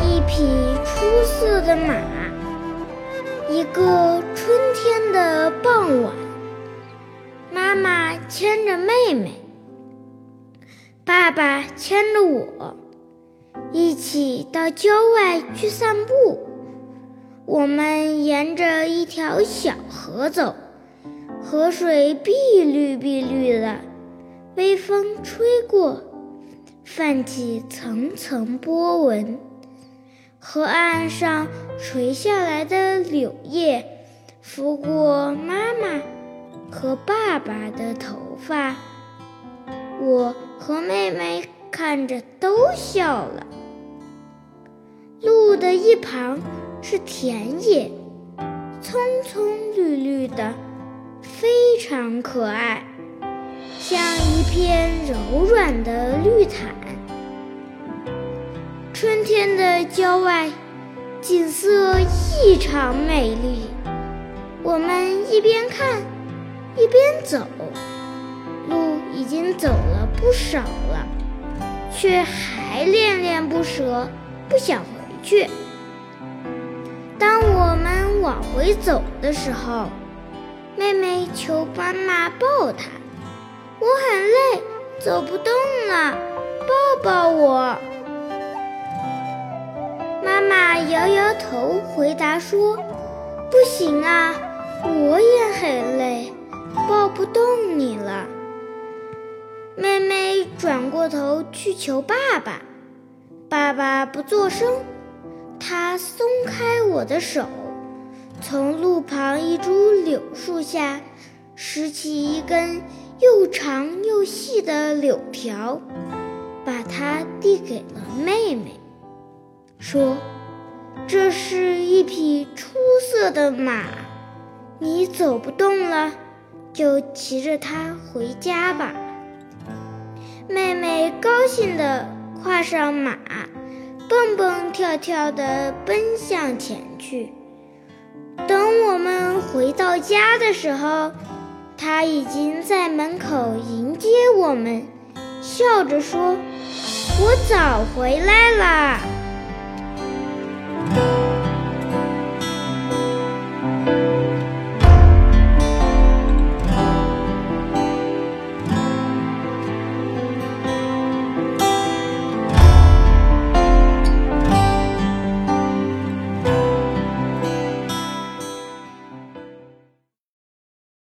一匹出色的马一个春天的傍晚妈妈牵着妹妹爸爸牵着我一起到郊外去散步。我们沿着一条小河走河水碧绿碧绿的微风吹过泛起层层波纹。河岸上垂下来的柳叶，拂过妈妈和爸爸的头发，我和妹妹看着都笑了。路的一旁。是田野，葱葱绿绿的，非常可爱，像一片柔软的绿毯。春天的郊外景色异常美丽，我们一边看一边走，路已经走了不少了，却还恋恋不舍，不想回去。当我们往回走的时候，妹妹求妈妈抱她。我很累，走不动了，抱抱我。妈妈摇摇头，回答说：“不行啊，我也很累，抱不动你了。”妹妹转过头去求爸爸，爸爸不作声。他松开我的手，从路旁一株柳树下拾起一根又长又细的柳条，把它递给了妹妹，说：“这是一匹出色的马，你走不动了，就骑着它回家吧。”妹妹高兴地跨上马。蹦蹦跳跳地奔向前去。等我们回到家的时候，他已经在门口迎接我们，笑着说：“我早回来啦。” 음.